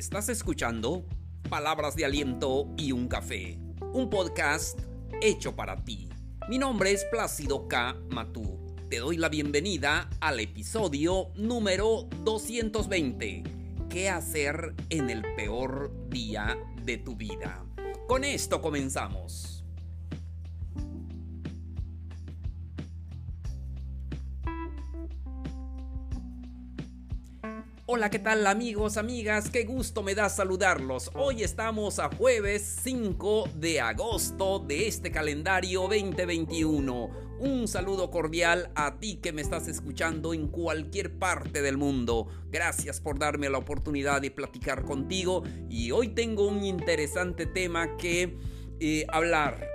Estás escuchando Palabras de Aliento y un Café, un podcast hecho para ti. Mi nombre es Plácido K. Matú. Te doy la bienvenida al episodio número 220. ¿Qué hacer en el peor día de tu vida? Con esto comenzamos. Hola, ¿qué tal amigos, amigas? Qué gusto me da saludarlos. Hoy estamos a jueves 5 de agosto de este calendario 2021. Un saludo cordial a ti que me estás escuchando en cualquier parte del mundo. Gracias por darme la oportunidad de platicar contigo y hoy tengo un interesante tema que eh, hablar.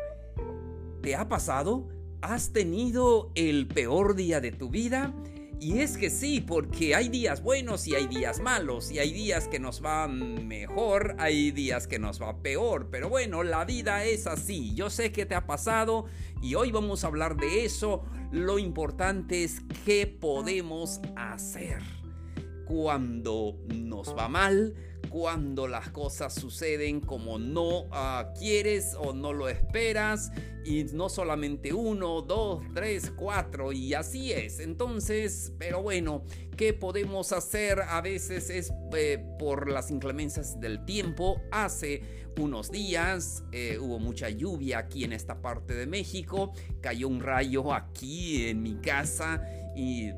¿Te ha pasado? ¿Has tenido el peor día de tu vida? Y es que sí, porque hay días buenos y hay días malos, y hay días que nos van mejor, hay días que nos va peor, pero bueno, la vida es así, yo sé que te ha pasado y hoy vamos a hablar de eso, lo importante es qué podemos hacer cuando nos va mal, cuando las cosas suceden como no ah, quieres o no lo esperas y no solamente uno, dos, tres, cuatro y así es. Entonces, pero bueno, ¿qué podemos hacer? A veces es eh, por las inclemencias del tiempo. Hace unos días eh, hubo mucha lluvia aquí en esta parte de México, cayó un rayo aquí en mi casa y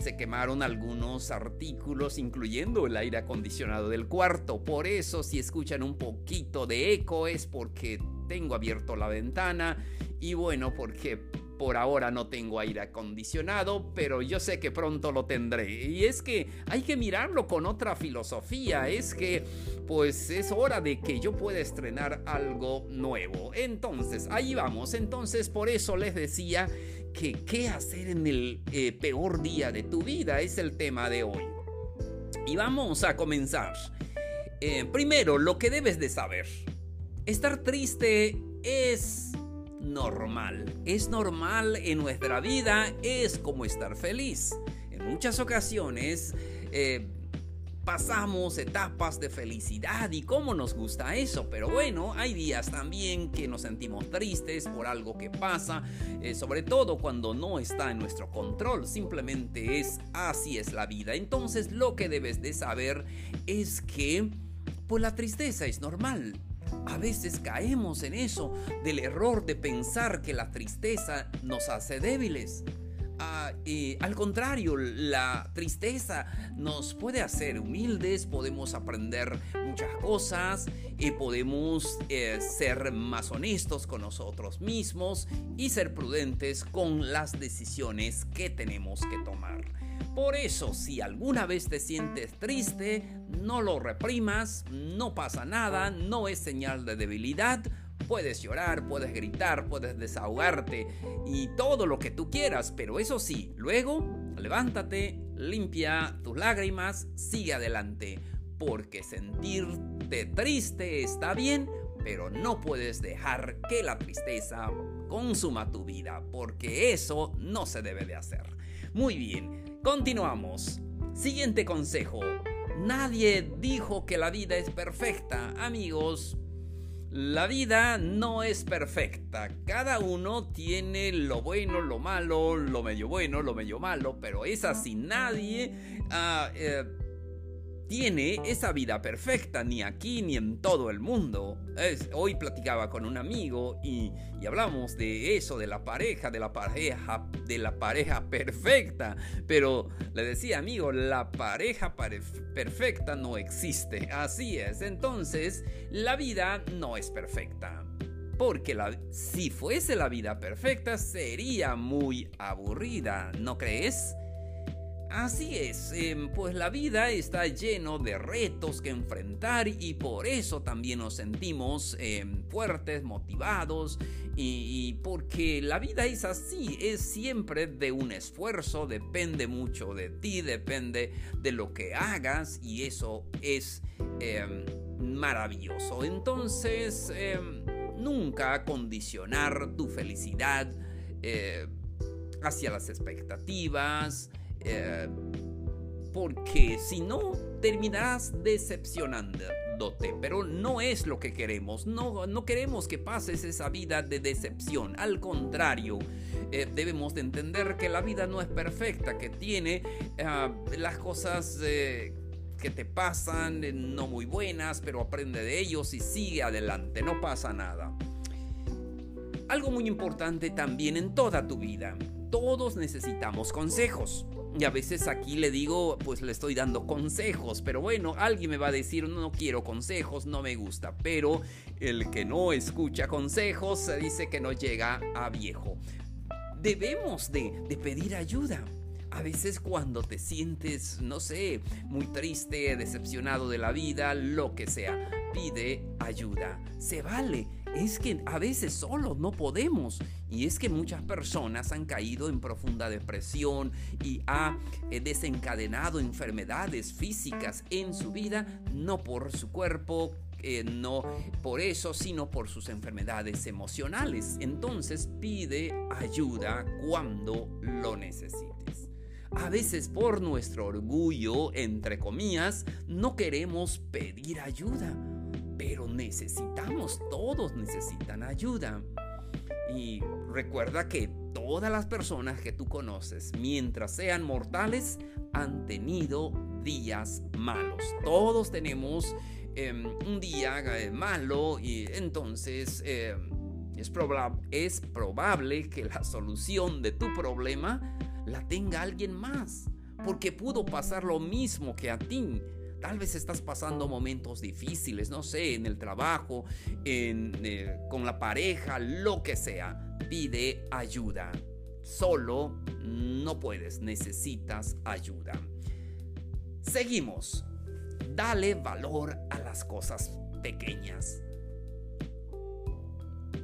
se quemaron algunos artículos, incluyendo el aire acondicionado del cuarto. Por eso, si escuchan un poquito de eco, es porque tengo abierto la ventana y bueno, porque por ahora no tengo aire acondicionado, pero yo sé que pronto lo tendré. Y es que hay que mirarlo con otra filosofía. Es que, pues es hora de que yo pueda estrenar algo nuevo. Entonces, ahí vamos. Entonces, por eso les decía que qué hacer en el eh, peor día de tu vida es el tema de hoy. Y vamos a comenzar. Eh, primero, lo que debes de saber. Estar triste es normal. Es normal en nuestra vida, es como estar feliz. En muchas ocasiones eh, pasamos etapas de felicidad y cómo nos gusta eso, pero bueno, hay días también que nos sentimos tristes por algo que pasa, eh, sobre todo cuando no está en nuestro control, simplemente es así es la vida. Entonces lo que debes de saber es que pues la tristeza es normal. A veces caemos en eso del error de pensar que la tristeza nos hace débiles. Ah, al contrario, la tristeza nos puede hacer humildes, podemos aprender muchas cosas, y podemos eh, ser más honestos con nosotros mismos y ser prudentes con las decisiones que tenemos que tomar. Por eso, si alguna vez te sientes triste, no lo reprimas, no pasa nada, no es señal de debilidad, Puedes llorar, puedes gritar, puedes desahogarte y todo lo que tú quieras, pero eso sí, luego levántate, limpia tus lágrimas, sigue adelante, porque sentirte triste está bien, pero no puedes dejar que la tristeza consuma tu vida, porque eso no se debe de hacer. Muy bien, continuamos. Siguiente consejo. Nadie dijo que la vida es perfecta, amigos. La vida no es perfecta, cada uno tiene lo bueno, lo malo, lo medio bueno, lo medio malo, pero es así, nadie ah, eh, tiene esa vida perfecta, ni aquí ni en todo el mundo. hoy platicaba con un amigo y, hablamos de eso, de la pareja, de la pareja, de la pareja perfecta. Pero le decía, amigo, la pareja perfecta no existe. Así es. Entonces, la vida no es perfecta. Porque si fuese la vida perfecta sería muy aburrida, ¿no crees? Así es, em, pues la vida está lleno de retos que enfrentar y por eso también nos sentimos em, fuertes, motivados y, porque la vida es así, es siempre de un esfuerzo, depende mucho de ti, depende de lo que hagas y eso es em, maravilloso. Entonces, nunca condicionar tu felicidad eh, hacia las expectativas, eh, porque si no, terminarás decepcionándote. Pero no es lo que queremos. No, no queremos que pases esa vida de decepción. Al contrario, eh, debemos de entender que la vida no es perfecta, que tiene ah, las cosas... Eh, que te pasan, eh, no muy buenas, pero aprende de ellos y sigue adelante, no pasa nada. Algo muy importante también en toda tu vida, todos necesitamos consejos. Y a veces aquí le digo, pues le estoy dando consejos, pero bueno, alguien me va a decir, no quiero consejos, no me gusta, pero el que no escucha consejos se dice que no llega a viejo. Debemos de, de pedir ayuda. A veces cuando te sientes, no sé, muy triste, decepcionado de la vida, lo que sea, pide ayuda. Se vale. Es que a veces solo no podemos. Y es que muchas personas han caído en profunda depresión y ha eh, desencadenado enfermedades físicas en su vida, no por su cuerpo, eh, no por eso, sino por sus enfermedades emocionales. Entonces pide ayuda cuando lo necesites. A veces por nuestro orgullo, entre comillas, no queremos pedir ayuda, pero necesitamos, todos necesitan ayuda. Y recuerda que todas las personas que tú conoces, mientras sean mortales, han tenido días malos. Todos tenemos em, un día eh, malo y entonces em, es, es probable que la solución de tu problema la tenga alguien más, porque pudo pasar lo mismo que a ti. Tal vez estás pasando momentos difíciles, no sé, en el trabajo, eh, con la pareja, lo que sea. Pide ayuda. Solo no puedes, necesitas ayuda. Seguimos. Dale valor a las cosas pequeñas.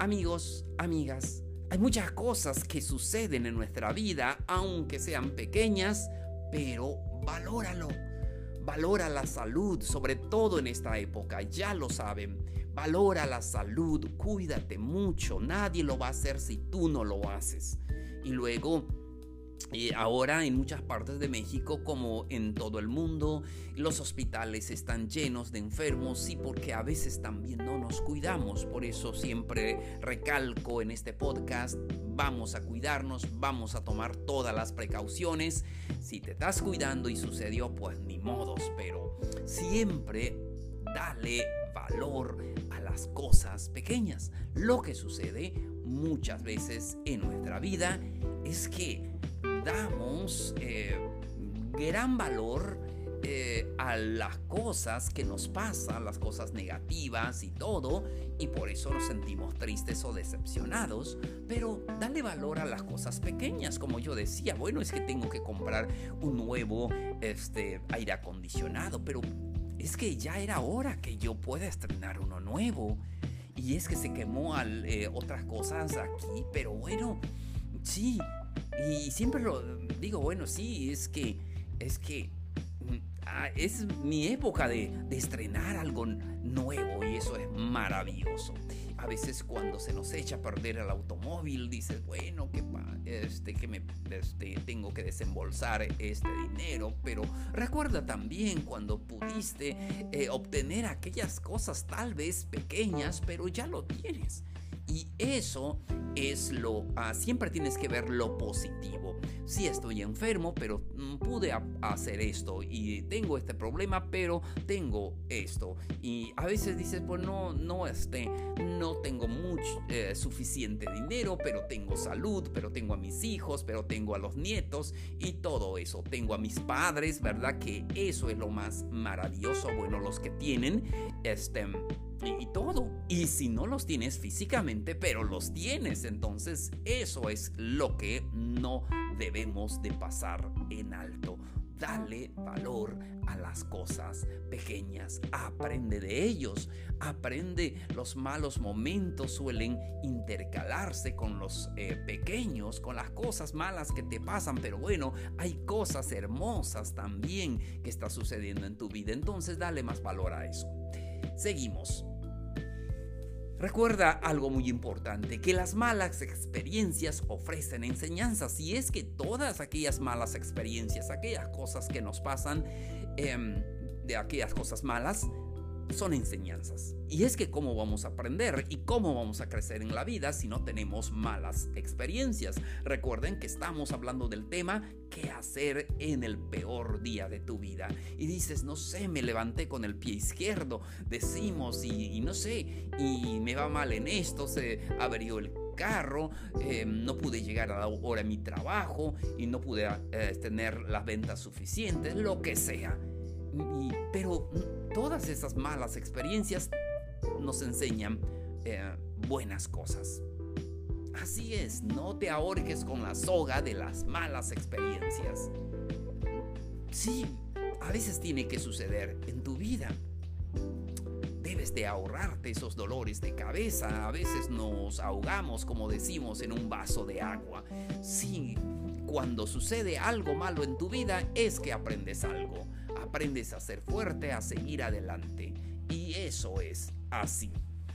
Amigos, amigas, hay muchas cosas que suceden en nuestra vida, aunque sean pequeñas, pero valóralo. Valora la salud, sobre todo en esta época, ya lo saben. Valora la salud, cuídate mucho, nadie lo va a hacer si tú no lo haces. Y luego y ahora en muchas partes de México, como en todo el mundo, los hospitales están llenos de enfermos y porque a veces también no nos cuidamos. Por eso siempre recalco en este podcast, vamos a cuidarnos, vamos a tomar todas las precauciones. Si te estás cuidando y sucedió, pues ni modos, pero siempre dale valor a las cosas pequeñas. Lo que sucede muchas veces en nuestra vida es que damos eh, gran valor eh, a las cosas que nos pasan, las cosas negativas y todo, y por eso nos sentimos tristes o decepcionados, pero dale valor a las cosas pequeñas, como yo decía, bueno, es que tengo que comprar un nuevo este, aire acondicionado, pero es que ya era hora que yo pueda estrenar uno nuevo. Y es que se quemó al, eh, otras cosas aquí, pero bueno, sí, y siempre lo digo, bueno, sí, es que, es que ah, es mi época de, estrenar algo nuevo y eso es maravilloso. A veces cuando se nos echa a perder el automóvil, dices, bueno, que, este, que me este, tengo que desembolsar este dinero, pero recuerda también cuando pudiste eh, obtener aquellas cosas tal vez pequeñas, pero ya lo tienes. Y eso es lo... Ah, siempre tienes que ver lo positivo. Sí estoy enfermo, pero mm, pude hacer esto y tengo este problema, pero tengo esto. Y a veces dices, pues no, no, este, no tengo mucho, eh, suficiente dinero, pero tengo salud, pero tengo a mis hijos, pero tengo a los nietos y todo eso. Tengo a mis padres, ¿verdad? Que eso es lo más maravilloso. Bueno, los que tienen, este y, todo. Y si no los tienes físicamente, pero los tienes, entonces eso es lo que no debemos de pasar en alto. Dale valor a las cosas pequeñas. Aprende de ellos. Aprende los malos momentos suelen intercalarse con los eh, pequeños, con las cosas malas que te pasan. Pero bueno, hay cosas hermosas también que está sucediendo en tu vida. Entonces dale más valor a eso. Seguimos. Recuerda algo muy importante, que las malas experiencias ofrecen enseñanzas y es que todas aquellas malas experiencias, aquellas cosas que nos pasan, em, de aquellas cosas malas, son enseñanzas. Y es que cómo vamos a aprender y cómo vamos a crecer en la vida si no tenemos malas experiencias. Recuerden que estamos hablando del tema qué hacer en el peor día de tu vida. Y dices, no sé, me levanté con el pie izquierdo, decimos, y, no sé, y me va mal en esto, se abrió el carro, eh, no pude llegar a la hora de mi trabajo y no pude eh, tener las ventas suficientes, lo que sea. Pero todas esas malas experiencias nos enseñan eh, buenas cosas. Así es, no te ahorques con la soga de las malas experiencias. Sí, a veces tiene que suceder en tu vida. Debes de ahorrarte esos dolores de cabeza. A veces nos ahogamos, como decimos, en un vaso de agua. Sí, cuando sucede algo malo en tu vida es que aprendes algo aprendes a ser fuerte, a seguir adelante. Y eso es así.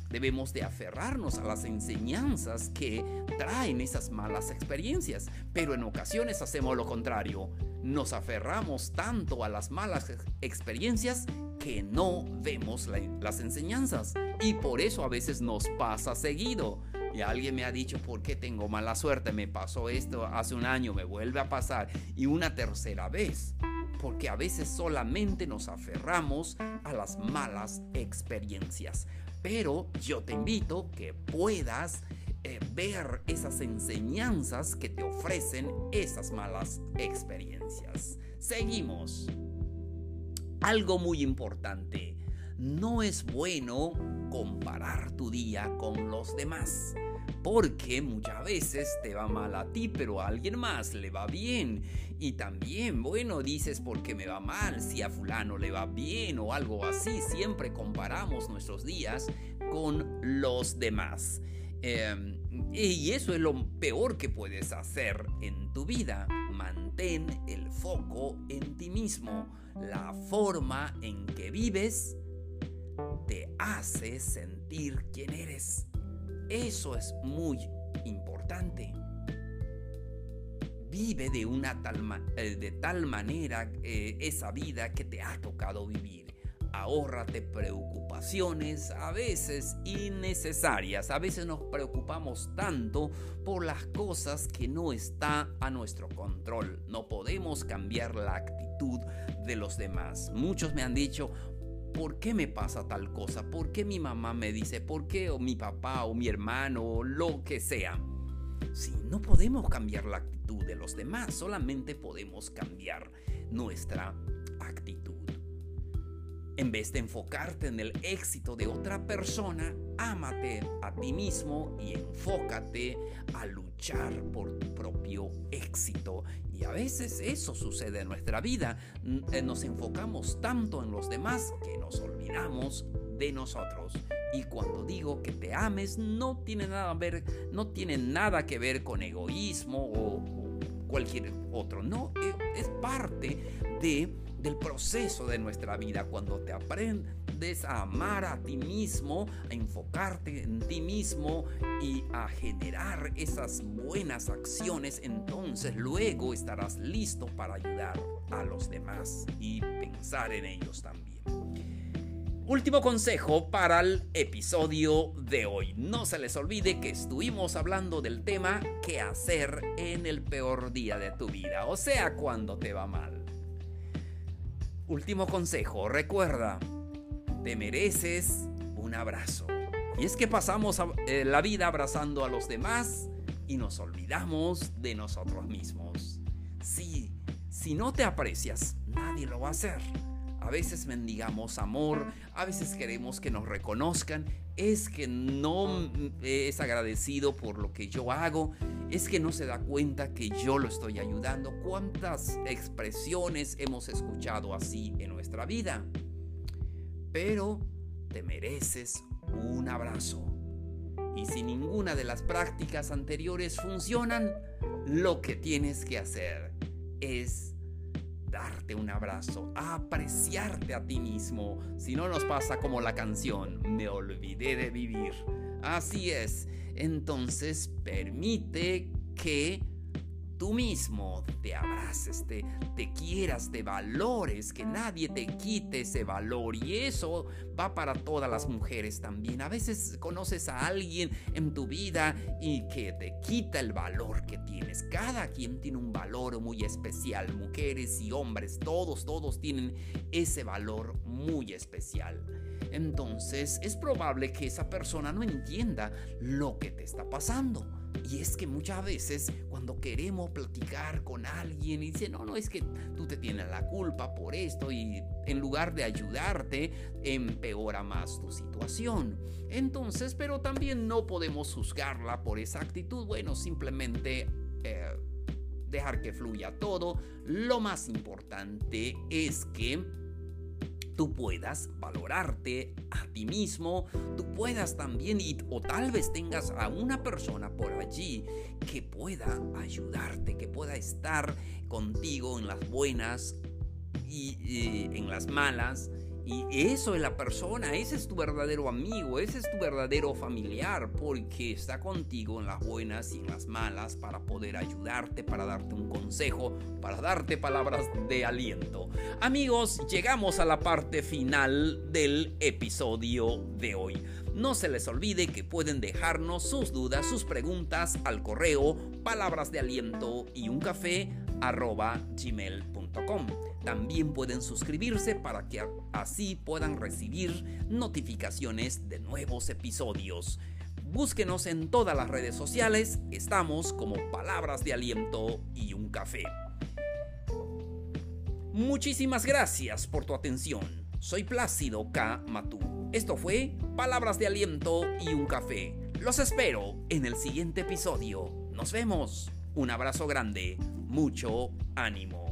Debemos de aferrarnos a las enseñanzas que traen esas malas experiencias, pero en ocasiones hacemos lo contrario. Nos aferramos tanto a las malas experiencias que no vemos las enseñanzas y por eso a veces nos pasa seguido. Y alguien me ha dicho, ¿por qué tengo mala suerte? Me pasó esto hace un año, me vuelve a pasar y una tercera vez porque a veces solamente nos aferramos a las malas experiencias. Pero yo te invito que puedas eh, ver esas enseñanzas que te ofrecen esas malas experiencias. Seguimos. Algo muy importante. No es bueno comparar tu día con los demás. Porque muchas veces te va mal a ti, pero a alguien más le va bien. Y también, bueno, dices porque me va mal, si a fulano le va bien o algo así. Siempre comparamos nuestros días con los demás. Em, y eso es lo peor que puedes hacer en tu vida. Mantén el foco en ti mismo. La forma en que vives te hace sentir quién eres. Eso es muy importante. Vive de, una tal, eh, de tal manera eh, esa vida que te ha tocado vivir. Ahórrate preocupaciones, a veces innecesarias. A veces nos preocupamos tanto por las cosas que no está a nuestro control. No podemos cambiar la actitud de los demás. Muchos me han dicho, ¿por qué me pasa tal cosa? ¿Por qué mi mamá me dice? ¿Por qué o mi papá o mi hermano o lo que sea? Si no podemos cambiar la actitud de los demás, solamente podemos cambiar nuestra actitud. En vez de enfocarte en el éxito de otra persona, ámate a ti mismo y enfócate a luchar por tu propio éxito. Y a veces eso sucede en nuestra vida. Eh, nos enfocamos tanto en los demás que nos olvidamos de nosotros. Y cuando digo que te ames, no tiene nada, ver, que ver con egoísmo o cualquier otro. No, e, es parte de del proceso de nuestra vida, cuando te aprendes a amar a ti mismo, a enfocarte en ti mismo y a generar esas buenas acciones, entonces luego estarás listo para ayudar a los demás y pensar en ellos también. Último consejo para el episodio de hoy. No se les olvide que estuvimos hablando del tema qué hacer en el peor día de tu vida, o sea, cuando te va mal. Último consejo, recuerda, te mereces un abrazo. Y es que pasamos eh, la vida abrazando a los demás y nos olvidamos de nosotros mismos. Sí, si no te aprecias, nadie lo va a hacer. A veces mendigamos amor, a veces queremos que nos reconozcan, es que no es agradecido por lo que yo hago, es que no se da cuenta que yo lo estoy ayudando. ¿Cuántas expresiones hemos escuchado así en nuestra vida? Pero te mereces un abrazo. Y si ninguna de las prácticas anteriores funcionan, lo que tienes que hacer es darte un abrazo, apreciarte a ti mismo. Si no nos pasa como la canción, me olvidé de vivir. Así es. Entonces permite que tú mismo te abraces, te, te quieras, te valores, que nadie te quite ese valor. Y eso va para todas las mujeres también. A veces conoces a alguien en tu vida y que te quita el valor que tienes. Cada quien tiene un valor muy especial. Mujeres y hombres, todos, todos tienen ese valor muy especial entonces es probable que esa persona no entienda lo que te está pasando. Y es que muchas veces cuando queremos platicar con alguien y dice, no, no, es que tú te tienes la culpa por esto y en lugar de ayudarte, empeora más tu situación. Entonces, pero también no podemos juzgarla por esa actitud. Bueno, simplemente... Eh, dejar que fluya todo. Lo más importante es que tú puedas valorarte a ti mismo, tú puedas también, y, o tal vez tengas a una persona por allí que pueda ayudarte, que pueda estar contigo en las buenas y en las malas y eso es la persona, ese es tu verdadero amigo, ese es tu verdadero familiar, porque está contigo en las buenas y en las malas para poder ayudarte, para darte un consejo, para darte palabras de aliento. Amigos, llegamos a la parte final del episodio de hoy. No se les olvide que pueden dejarnos sus dudas, sus preguntas al correo palabras de aliento y un café gmail.com. También pueden suscribirse para que así puedan recibir notificaciones de nuevos episodios. Búsquenos en todas las redes sociales, estamos como Palabras de Aliento y un Café. Muchísimas gracias por tu atención. Soy Plácido K. Matú. Esto fue Palabras de Aliento y un Café. Los espero en el siguiente episodio. Nos vemos. Un abrazo grande. Mucho ánimo.